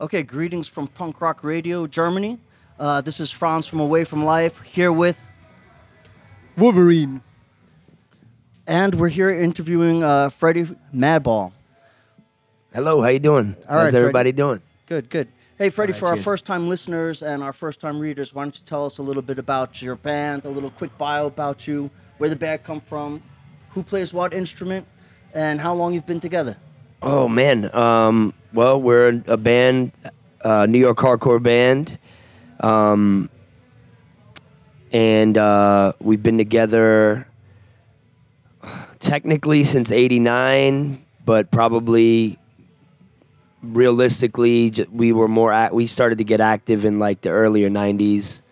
Okay, greetings from Punk Rock Radio, Germany. Uh, this is Franz from Away from Life here with, Wolverine. and we're here interviewing uh, Freddie Madball. Hello, how you doing? All How's right, everybody doing? Good, good. Hey, Freddie, All right, for our first-time listeners and our first-time readers, why don't you tell us a little bit about your band, a little quick bio about you, where the band come from, who plays what instrument, and how long you've been together. Oh man, um, well we're a band, uh, New York hardcore band, um, and uh, we've been together technically since '89, but probably realistically we were more act- we started to get active in like the earlier '90s.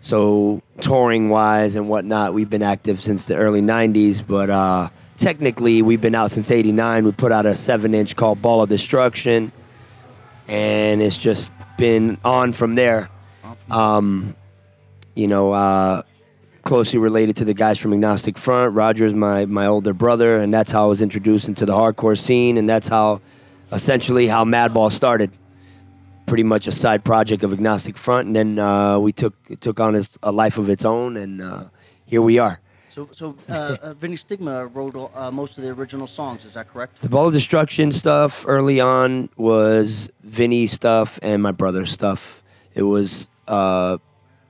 So touring wise and whatnot, we've been active since the early '90s, but uh, technically we've been out since '89. We put out a seven-inch called Ball of Destruction, and it's just been on from there. Um, you know, uh, closely related to the guys from Agnostic Front. Roger's my my older brother, and that's how I was introduced into the hardcore scene, and that's how essentially how Madball started. Pretty much a side project of Agnostic Front, and then uh, we took took on a life of its own, and uh, here we are. So, so uh, uh, Vinny Stigma wrote uh, most of the original songs. Is that correct? The Ball of Destruction stuff early on was Vinny stuff and my brother's stuff. It was, uh,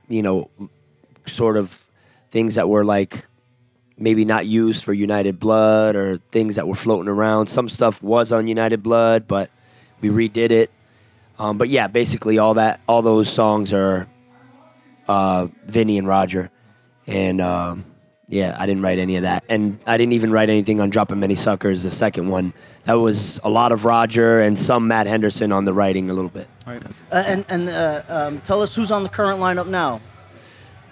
you know, sort of things that were like maybe not used for United Blood or things that were floating around. Some stuff was on United Blood, but we redid it. Um, but yeah, basically all that, all those songs are uh, Vinny and Roger, and um, yeah, I didn't write any of that, and I didn't even write anything on "Dropping Many Suckers," the second one. That was a lot of Roger and some Matt Henderson on the writing a little bit. Right. Uh, and and uh, um, tell us who's on the current lineup now.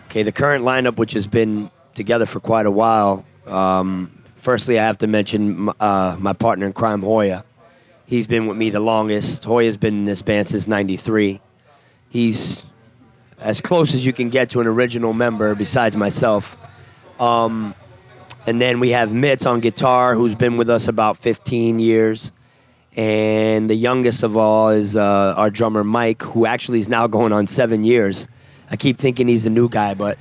Okay, the current lineup, which has been together for quite a while. Um, firstly, I have to mention uh, my partner in crime, Hoya. He's been with me the longest. Hoya's been in this band since '93. He's as close as you can get to an original member, besides myself. Um, and then we have Mitts on guitar, who's been with us about 15 years. And the youngest of all is uh, our drummer Mike, who actually is now going on seven years. I keep thinking he's the new guy, but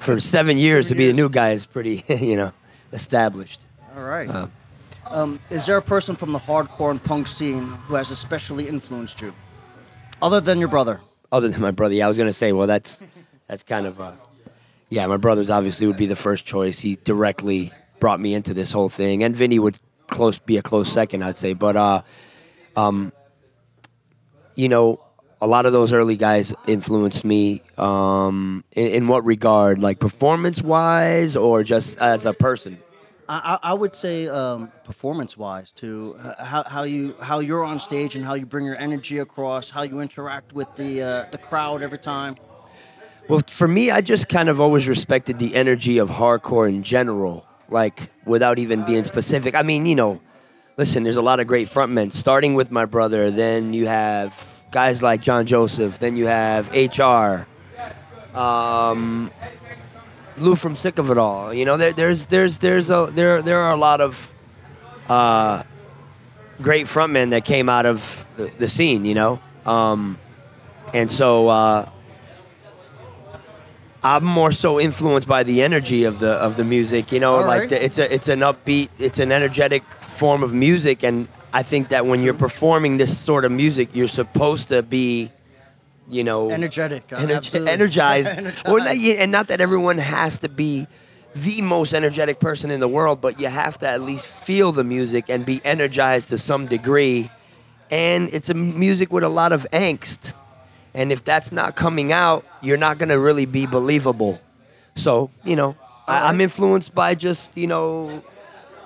for seven years Seven to be years. the new guy is pretty, you know, established. All right. Uh, Um, is there a person from the hardcore and punk scene who has especially influenced you, other than your brother? other than my brother, yeah, I was gonna say, well, that's that's kind of, uh, yeah, my brother's obviously would be the first choice. He directly brought me into this whole thing, and Vinny would close be a close second, I'd say. But uh, um, you know, a lot of those early guys influenced me. Um, in, in what regard, like performance wise, or just as a person? I, I would say um, performance-wise too. How, how you how you're on stage and how you bring your energy across, how you interact with the uh, the crowd every time. Well, for me, I just kind of always respected the energy of hardcore in general, like without even being specific. I mean, you know, listen, there's a lot of great frontmen, starting with my brother. Then you have guys like John Joseph. Then you have HR. Um, Lou from Sick of It All. You know, there, there's there's there's a there there are a lot of uh, great frontmen that came out of the, the scene. You know, um, and so. Uh, I'm more so influenced by the energy of the of the music. You know, All like right. the, it's a it's an upbeat, it's an energetic form of music, and I think that when you're performing this sort of music, you're supposed to be, you know, Energetic, uh, ener- energized, Energized. Or not, and not that everyone has to be the most energetic person in the world, but you have to at least feel the music and be energized to some degree. And it's a music with a lot of angst. And if that's not coming out, you're not going to really be believable. So, you know, I, I'm influenced by just, you know,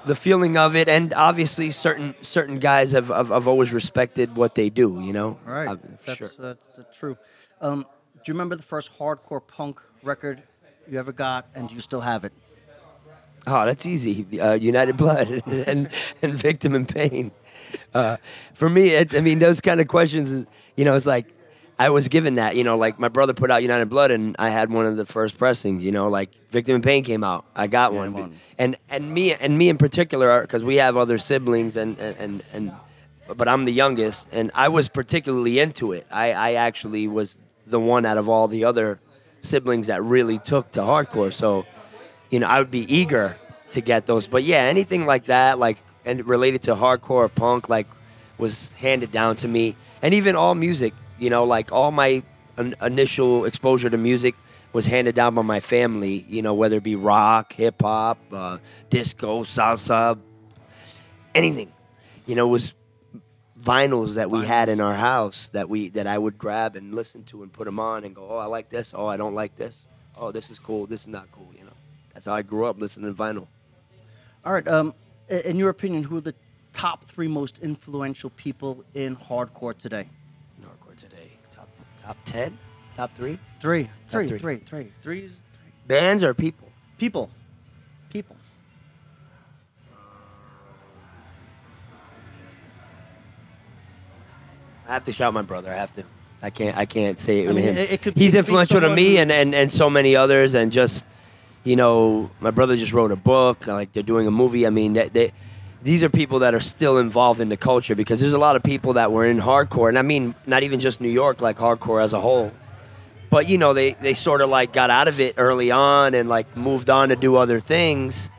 the feeling of it. And obviously, certain certain guys have, have, have always respected what they do, you know? All right, Uh, that's, sure. uh, that's true. Um, do you remember the first hardcore punk record you ever got, and do you still have it? Oh, that's easy. Uh, United Blood and, and Victim in Pain. Uh, for me, it, I mean, those kind of questions, you know, it's like I was given that, you know, like my brother put out United Blood and I had one of the first pressings, you know, like Victim in Pain came out. I got one. one. And and me and me in particular, because we have other siblings and, and, and, and but I'm the youngest, and I was particularly into it. I, I actually was the one out of all the other siblings that really took to hardcore. So, you know, I would be eager to get those. But yeah, anything like that, like and related to hardcore punk, like was handed down to me, and even all music. You know, like all my in- initial exposure to music was handed down by my family. You know, whether it be rock, hip hop, uh, disco, salsa, anything. You know, it was vinyls that we had in our house that we that I would grab and listen to and put them on and go, oh, I like this. Oh, I don't like this. Oh, this is cool. This is not cool. You know, that's how I grew up listening to vinyl. All right. Um, in your opinion, who are the top three most influential people in hardcore today? Hardcore today, top top ten, top three Three, three, three. three, three, three. bands or people. People, people. I have to shout my brother. I have to. I can't. I can't say it. I mean, him. it- it could- He's it could be influential to me who- and, and and so many others. And just, you know, my brother just wrote a book. Like they're doing a movie. I mean, they, they these are people that are still involved in the culture because there's a lot of people that were in hardcore, and I mean, not even just New York, like hardcore as a whole. But you know, they they sort of like got out of it early on and like moved on to do other things.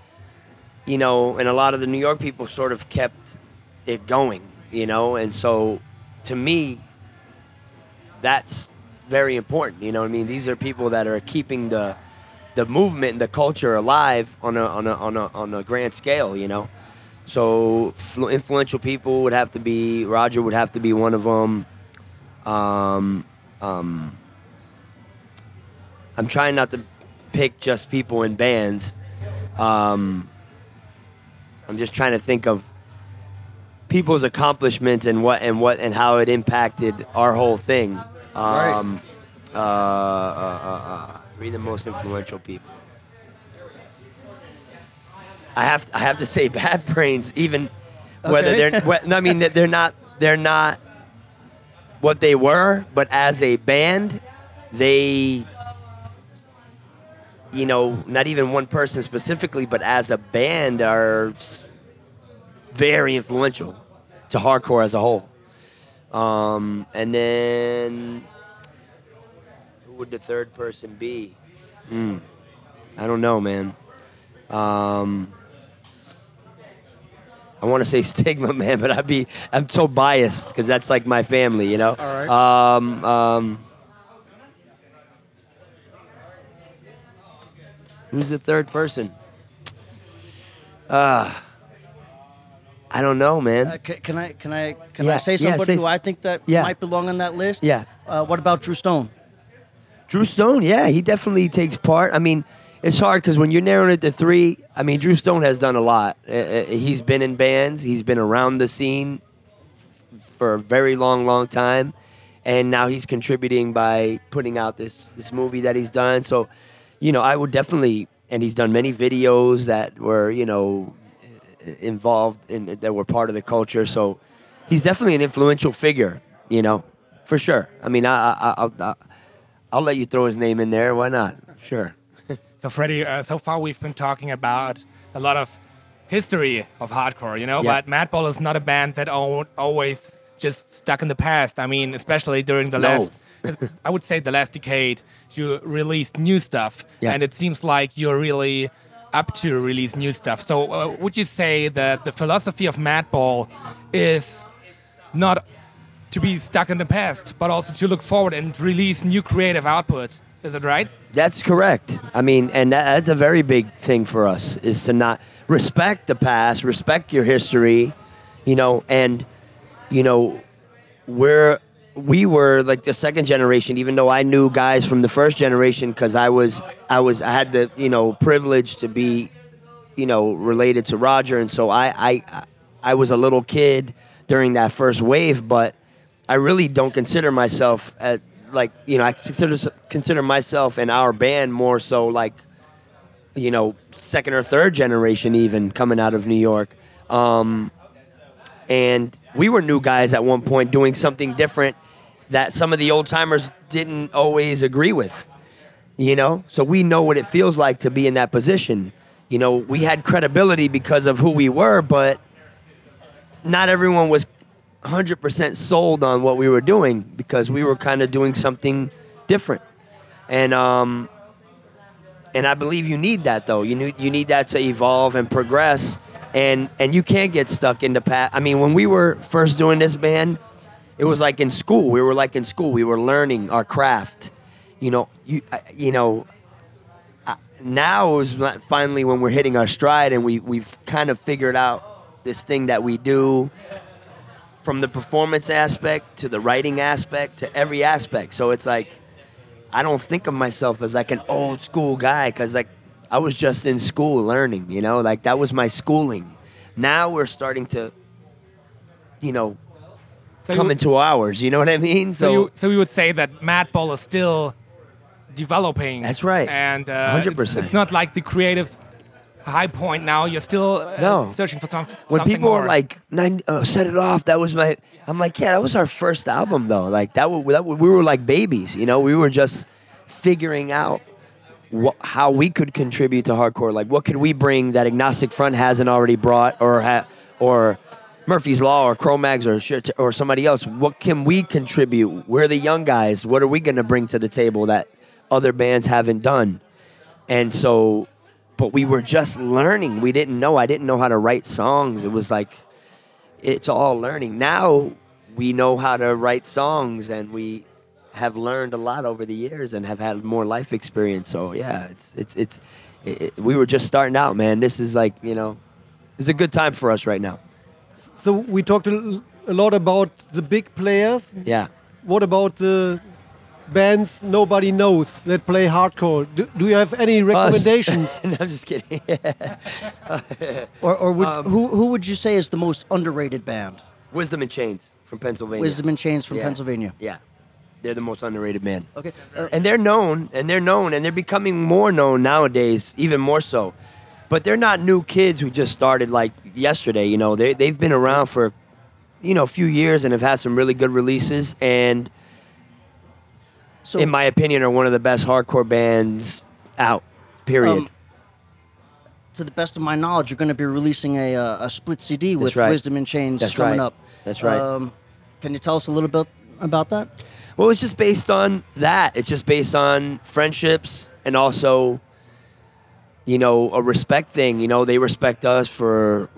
You know, and a lot of the New York people sort of kept it going. You know, and so to me, that's very important. You know I mean? These are people that are keeping the the movement and the culture alive on a on a on a on a grand scale. You know, so flu- influential people would have to be Roger would have to be one of them. Um, um, I'm trying not to pick just people in bands. Um, I'm just trying to think of people's accomplishments and what and what and how it impacted our whole thing. Right. Um, uh, uh, uh, uh, three the most influential people. I have I have to say Bad Brains, even whether Okay. they're I mean they're not they're not what they were, but as a band, they you know not even one person specifically, but as a band are very influential to hardcore as a whole. Um, and then who would the third person be? Hmm. I don't know, man. Um, I want to say stigma, man, but I'd be I'm so biased because that's like my family, you know. All right. Um, um, who's the third person? Uh, I don't know, man. Uh, ca- can I can I can I Yeah, say yeah, somebody say who I think that Yeah. might belong on that list? Yeah. Uh, what about Drew Stone? Drew Stone, yeah, he definitely takes part. I mean, it's hard because when you're narrowing it to three, I mean, Drew Stone has done a lot. Uh, uh, he's been in bands, he's been around the scene for a very long, long time, and now he's contributing by putting out this this movie that he's done. So, you know, I would definitely, and he's done many videos that were, you know, involved in that were part of the culture. So, he's definitely an influential figure, you know, for sure. I mean, I, I, I'll, I'll, I'll let you throw his name in there. Why not? Sure. So, Freddie, uh, so far we've been talking about a lot of history of hardcore, you know, Yeah. but Madball is not a band that always just stuck in the past. I mean, especially during the No. last, I would say the last decade, you released new stuff, Yeah. and it seems like you're really up to release new stuff. So, uh, would you say that the philosophy of Madball is not to be stuck in the past, but also to look forward and release new creative output? Is it right? That's correct. I mean, and that, that's a very big thing for us is to not respect the past, respect your history, you know, and you know, we're we were like the second generation, even though I knew guys from the first generation because I was I was I had the you know privilege to be, you know, related to Roger, and so I I I was a little kid during that first wave, but I really don't consider myself at like you know I consider consider myself and our band more so like you know second or third generation even coming out of New York. Um, and we were new guys at one point doing something different that some of the old timers didn't always agree with. You know, so we know what it feels like to be in that position. You know, we had credibility because of who we were, but not everyone was 100% sold on what we were doing because we were kind of doing something different. And um and I believe you need that though. You need you need that to evolve and progress and and you can't get stuck in the past. I mean, when we were first doing this band, it was like in school. We were like in school. We were learning our craft. You know, you you know, now is finally when we're hitting our stride and we we've kind of figured out this thing that we do from the performance aspect to the writing aspect to every aspect. So it's like I don't think of myself as like an old school guy because like I was just in school learning, you know, like that was my schooling. Now we're starting to, you know, So come you, into ours. You know what I mean? so you, so we would say that Madball is still developing. That's right. And uh, 100%. It's, it's not like the creative high point now. You're still uh, No. searching for some, when something people more. are like, Nine, uh, "Set it off," that was my. I'm like, yeah, that was our first album though. Like that, wa- that wa- we were like babies, you know. We were just figuring out wha how we could contribute to hardcore. Like, what could we bring that Agnostic Front hasn't already brought, or ha- or Murphy's Law, or Cro-Mags, or or somebody else? What can we contribute? We're the young guys. What are we gonna bring to the table that other bands haven't done? And so, but we were just learning. We didn't know. I didn't know how to write songs. It was like, it's all learning. Now we know how to write songs and we have learned a lot over the years and have had more life experience. So yeah, it's, it's, it's, it, it- we were just starting out, man. This is like, you know, it's a good time for us right now. So we talked a lot about the big players. Yeah. What about the bands nobody knows that play hardcore? Do, do you have any recommendations? no, I'm just kidding. Or, or would, Um, who who would you say is the most underrated band? Wisdom in Chains from Pennsylvania. Wisdom in Chains from Yeah. Pennsylvania. Yeah. They're the most underrated band. Okay. Uh, and they're known and they're known and they're becoming more known nowadays even more so but they're not new kids who just started like yesterday you know they, they've been around for you know a few years and have had some really good releases and so in my opinion are one of the best hardcore bands out period Um, to the best of my knowledge, you're going to be releasing a, uh, a split CD with right. Wisdom in Chains That's coming right. up. That's right. Um, can you tell us a little bit about that? Well, it's just based on that. It's just based on friendships and also, you know, a respect thing. You know, they respect us for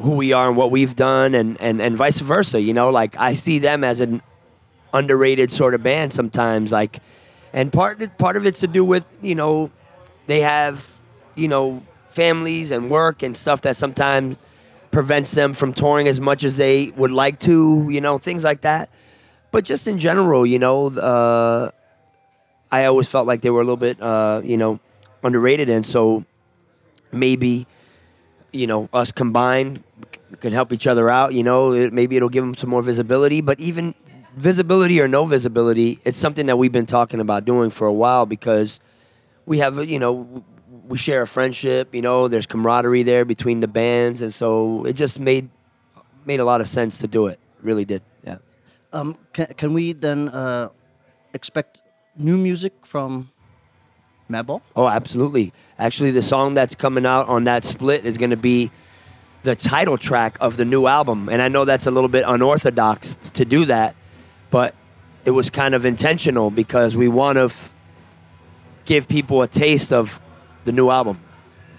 who we are and what we've done, and, and, and vice versa. You know, like I see them as an underrated sort of band sometimes. Like, and part part of it's to do with you know, they have you know families and work and stuff that sometimes prevents them from touring as much as they would like to. You know, things like that but just in general, you know, uh, I always felt like they were a little bit, uh, you know, underrated, and so maybe, you know, us combined can help each other out. You know, it, maybe it'll give them some more visibility. But even visibility or no visibility, it's something that we've been talking about doing for a while because we have, you know, we share a friendship. You know, there's camaraderie there between the bands, and so it just made made a lot of sense to do it. Really did. Yeah. Um, can, can we then uh, expect new music from Madball? Oh, absolutely. Actually, the song that's coming out on that split is going to be the title track of the new album. And I know that's a little bit unorthodox to do that, but it was kind of intentional because we want to f- give people a taste of the new album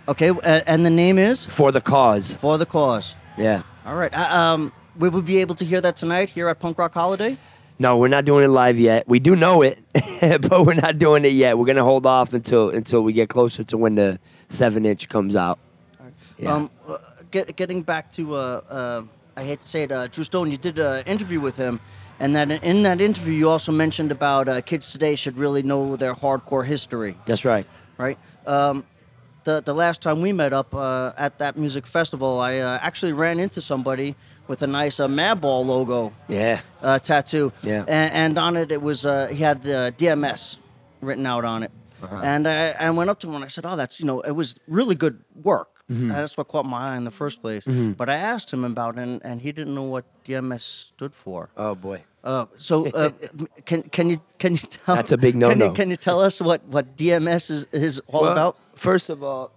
Okay, uh, and the name is for the cause. For the Cause. Yeah. All right. Uh, um, we will be able to hear that tonight here at Punk Rock Holiday. No, we're not doing it live yet. We do know it, but we're not doing it yet. We're gonna hold off until until we get closer to when the seven inch comes out. Yeah. Um, uh, get, getting back to, uh, uh, I hate to say it, uh, Drew Stone, you did an interview with him, and that in that interview you also mentioned about uh, kids today should really know their hardcore history, That's right. right? Um, the the last time we met up uh, at that music festival, I uh, actually ran into somebody with a nice uh, Madball logo Yeah. uh, tattoo. Yeah. And, and on it, it was uh, he had uh, DMS written out on it. Uh-huh. And I, I went up to him and I said, "Oh, that's you know, it was really good work. Mm-hmm. That's what caught my eye in the first place." But I asked him about it, and, and he didn't know what DMS stood for. Oh boy. Uh, so uh, can can you can you tell? That's a big no-no. can you tell us what, what DMS is, is all about? First of all,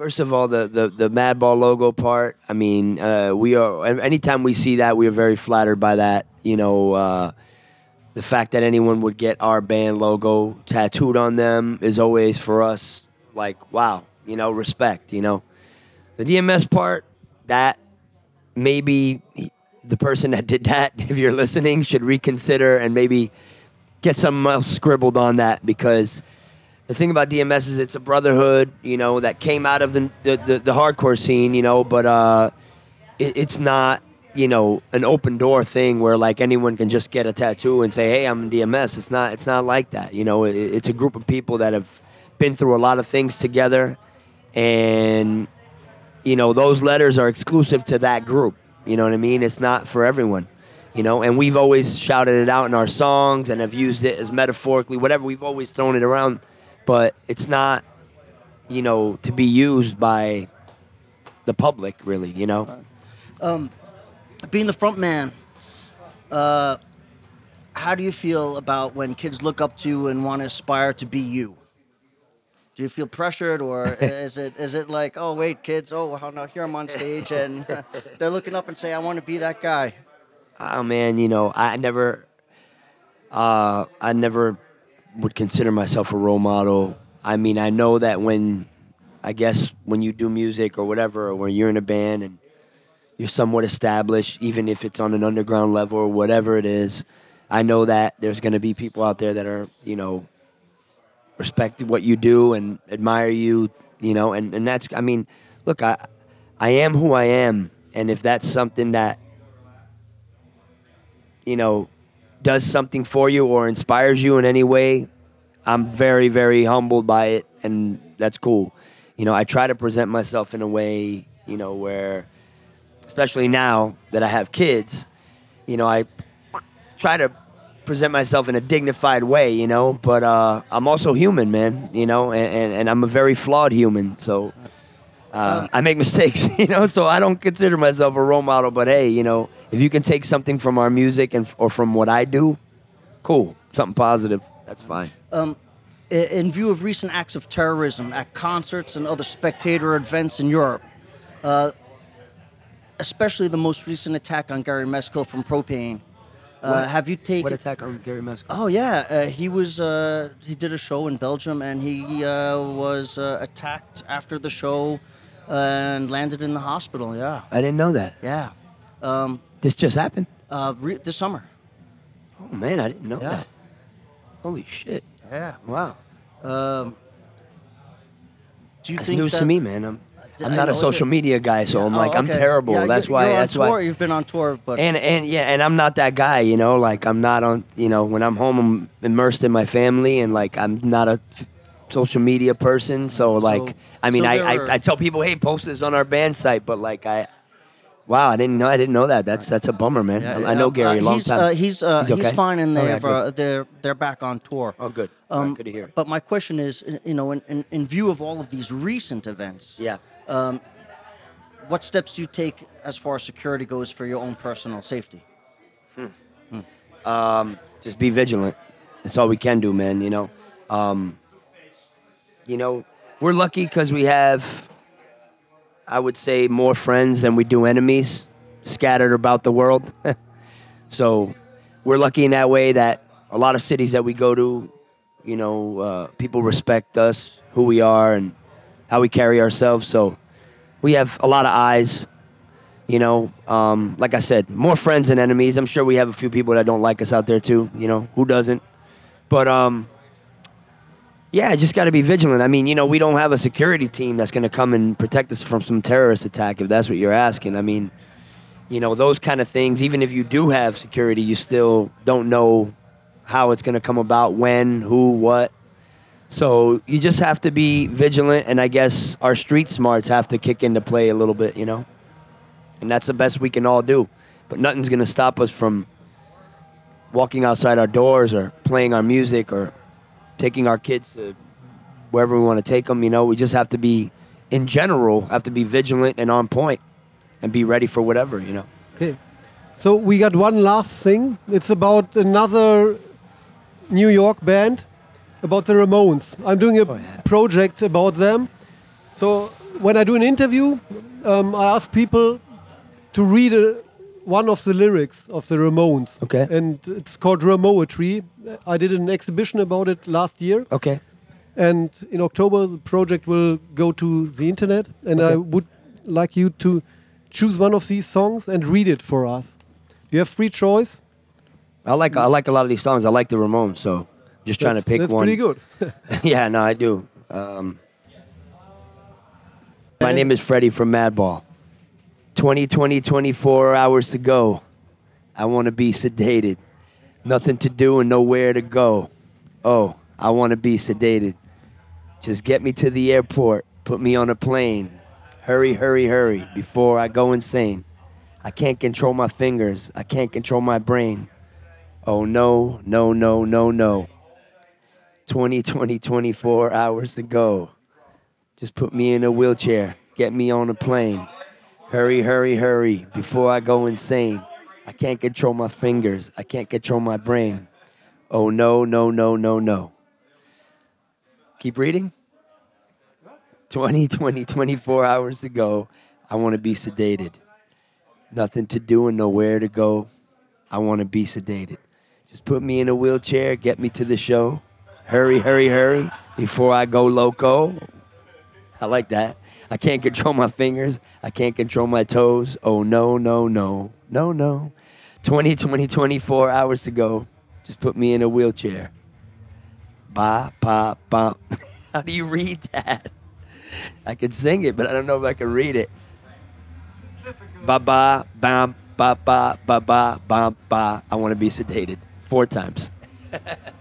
First of all, the, the, the Madball logo part. I mean, uh, we are. Anytime we see that, we are very flattered by that. You know, uh, the fact that anyone would get our band logo tattooed on them is always for us like, wow. You know, respect. You know, the DMS part. That maybe the person that did that, if you're listening, should reconsider and maybe get something else scribbled on that because the thing about DMS is it's a brotherhood, you know, that came out of the the, the, the hardcore scene, you know, but uh, it, it's not, you know, an open door thing where like anyone can just get a tattoo and say, "Hey, I'm DMS." It's not. It's not like that. You know, it, it's a group of people that have been through a lot of things together, and you know, those letters are exclusive to that group. You know what I mean? It's not for everyone. You know, and we've always shouted it out in our songs and have used it as metaphorically, whatever. We've always thrown it around but it's not, you know, to be used by the public, really. You know, Being the front man, uh, how do you feel about when kids look up to you and want to aspire to be you? Do you feel pressured, or is it is it like, oh wait, kids, oh how now here I'm on stage and they're looking up and say, I want to be that guy. oh man, you know, I never, uh, I never would consider myself a role model. I mean, I know that when, I guess when you do music or whatever, or when you're in a band and you're somewhat established, even if it's on an underground level or whatever it is, I know that there's going to be people out there that are, you know, respect what you do and admire you, you know, and, and that's, I mean, look, I, I am who I am. And if that's something that, you know, does something for you or inspires you in any way, I'm very, very humbled by it, and that's cool. You know, I try to present myself in a way, you know, where, especially now that I have kids, you know, I try to present myself in a dignified way, you know, but uh, I'm also human, man, you know, and, and, and I'm a very flawed human, so. Uh, I make mistakes, you know, so I don't consider myself a role model. But hey, you know, if you can take something from our music and or from what I do, cool, something positive, that's fine. Um, in view of recent acts of terrorism at concerts and other spectator events in Europe, uh, especially the most recent attack on Gary Meskil from Pro-Pain, uh, have you taken? What attack on Gary Meskil? Oh yeah, uh, he was. Uh, he did a show in Belgium, and he uh, was uh, attacked after the show and landed in the hospital. Yeah, I didn't know that. yeah. Um, This just happened. uh, re- this summer. Oh man, I didn't know Yeah. that. Holy shit! Yeah. Wow, Um, do you that's think news that, to me, man. I'm I'm not a social media guy, so I'm like I'm terrible. Yeah, that's why. That's why. You've been on tour, but And and yeah, and I'm not that guy, you know. Like I'm not on, you know, when I'm home, I'm immersed in my family, and like I'm not a social media person. So like, I mean, so I, I I tell people, hey, post this on our band site, but like I, wow, I didn't know, I didn't know that. That's that's a bummer, man. Yeah, I, I know uh, Gary a long he's, time. Uh, he's uh, He's he's, fine, and Oh, yeah, they're uh, they're they're back on tour. oh, good. All right, Um, good to hear. But my question is, you know, in, in, in view of all of these recent events, Yeah. What steps do you take as far as security goes for your own personal safety? just be vigilant. That's all we can do, man. You know, um, you know, we're lucky because we have, I would say, more friends than we do enemies scattered about the world. so we're lucky in that way that a lot of cities that we go to, you know, uh, people respect us, who we are, and how we carry ourselves. So we have a lot of eyes you know, um, like I said, more friends than enemies. I'm sure we have a few people that don't like us out there too. You know, who doesn't? But um, yeah, just got to be vigilant. I mean, you know, we don't have a security team that's going to come and protect us from some terrorist attack. If that's what you're asking, I mean, you know, those kind of things. Even if you do have security, you still don't know how it's going to come about, when, who, what. So you just have to be vigilant, and I guess our street smarts have to kick into play a little bit. You know and that's the best we can all do. But nothing's gonna stop us from walking outside our doors or playing our music or taking our kids to wherever we want to take them. You know, we just have to be, in general, have to be vigilant and on point, and be ready for whatever. You know. Okay. So we got one last thing. It's about another New York band, about the Ramones. I'm doing a Oh, yeah. project about them. So when I do an interview, um, I ask people to read a, one of the lyrics of the Ramones. Okay. And it's called Ramoetry. I did an exhibition about it last year. Okay. And in October, the project will go to the internet. And I would like you to choose one of these songs and read it for us. You have free choice. I like I like a lot of these songs. I like the Ramones, so just trying to That's- pick that's one. pretty good. yeah, no, I do. Um, my name is Freddie from Madball. 20, 20, 24 hours to go. I want to be sedated. Nothing to do and nowhere to go. Oh, I want to be sedated. Just get me to the airport. Put me on a plane. Hurry, hurry, hurry before I go insane. I can't control my fingers. I can't control my brain. Oh, no, no, no, no, no. 20, 20, 24 hours to go. Just put me in a wheelchair. Get me on a plane. Hurry, hurry, hurry before I go insane. I can't control my fingers. I can't control my brain. Oh, no, no, no, no, no. Keep reading. 20, 20, 24 hours to go. I want to be sedated. Nothing to do and nowhere to go. I want to be sedated. Just put me in a wheelchair, get me to the show. Hurry, hurry, hurry before I go loco. I like that. I can't control my fingers. I can't control my toes. Oh, no, no, no, no, no. 20, 20, 24 hours to go. Just put me in a wheelchair. Ba, ba, ba. How do you read that? I can sing it, but I don't know if I can read it. Ba, ba, bam, ba, ba, ba, ba, bam, ba. I want to be sedated. Four times.